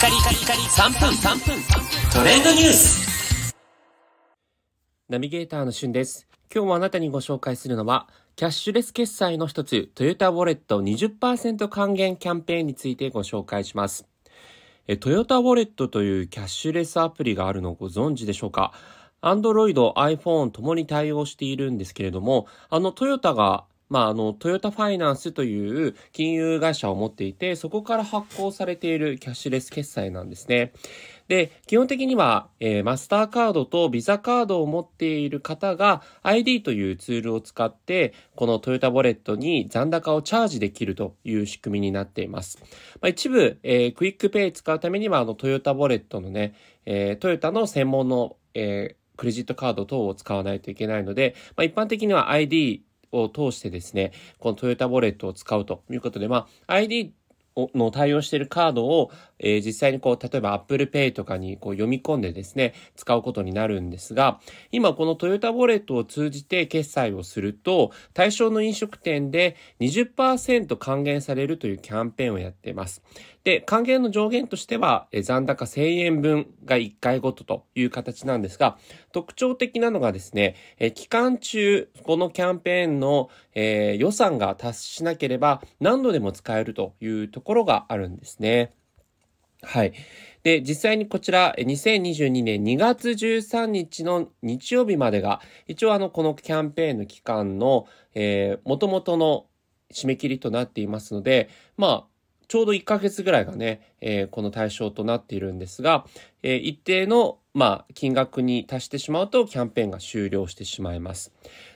カリカリカリ3分3分トレンドニュースナビゲーターのしゅんです。今日もあなたにご紹介するのは、キャッシュレス決済の一つ、トヨタウォレット20%還元キャンペーンについてご紹介します。えトヨタウォレットというキャッシュレスアプリがあるのをご存知でしょうか？Android、iPhone ともに対応しているんですけれども、あのトヨタがまあ、あの、トヨタファイナンスという金融会社を持っていて、そこから発行されているキャッシュレス決済なんですね。で、基本的には、えー、マスターカードとビザカードを持っている方が ID というツールを使って、このトヨタウォレットに残高をチャージできるという仕組みになっています。まあ、一部、えー、クイックペイ使うためには、あの、トヨタウォレットのね、えー、トヨタの専門の、えー、クレジットカード等を使わないといけないので、まあ、一般的には ID を通してですね、このトヨタウォレットを使うということで、まあ、ID の対応しているカードを、えー、実際にこう、例えば Apple Pay とかにこう読み込んでですね、使うことになるんですが、今このトヨタウォレットを通じて決済をすると、対象の飲食店で20%還元されるというキャンペーンをやっています。で、還元の上限としては、え残高1000円分が1回ごとという形なんですが、特徴的なのがですね、え期間中、このキャンペーンの、えー、予算が達しなければ何度でも使えるというところがあるんですね。はい。で、実際にこちら、2022年2月13日の日曜日までが、一応あの、このキャンペーンの期間の、えー、元々の締め切りとなっていますので、まあ、ちょうど1ヶ月ぐらいがね、えー、この対象となっているんですが、えー、一定の、まあ、金額に達してしまうとキャンペーンが終了してしまいます。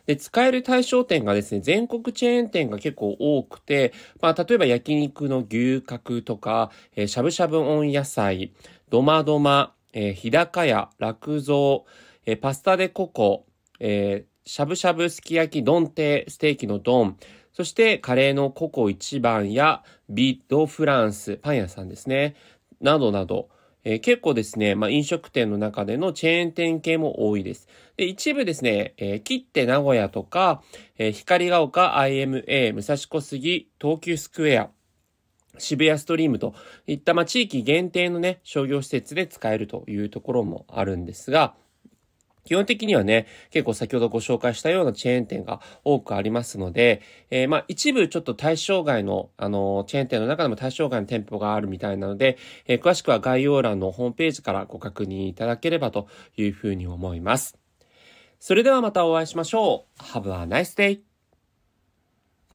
で、使える対象店がですね、全国チェーン店が結構多くて、まあ、例えば焼肉の牛角とか、えー、しゃぶしゃぶ温野菜、ドマドマ、えー、日高屋、落蔵、えー、パスタでココ、えー、しゃぶしゃぶすき焼き丼亭、ステーキの丼、そしてカレーのココ一番やビッドフランス、パン屋さんですね。などなど、えー、結構ですね、まあ、飲食店の中でのチェーン店系も多いです。で、一部ですね、えー、切手名古屋とか、えー、光が丘 IMA、武蔵小杉、東急スクエア、渋谷ストリームといった、まあ、地域限定のね、商業施設で使えるというところもあるんですが、基本的にはね、結構先ほどご紹介したようなチェーン店が多くありますので、えー、まあ一部ちょっと対象外の、あの、チェーン店の中でも対象外の店舗があるみたいなので、えー、詳しくは概要欄のホームページからご確認いただければというふうに思います。それではまたお会いしましょう。Have a nice day!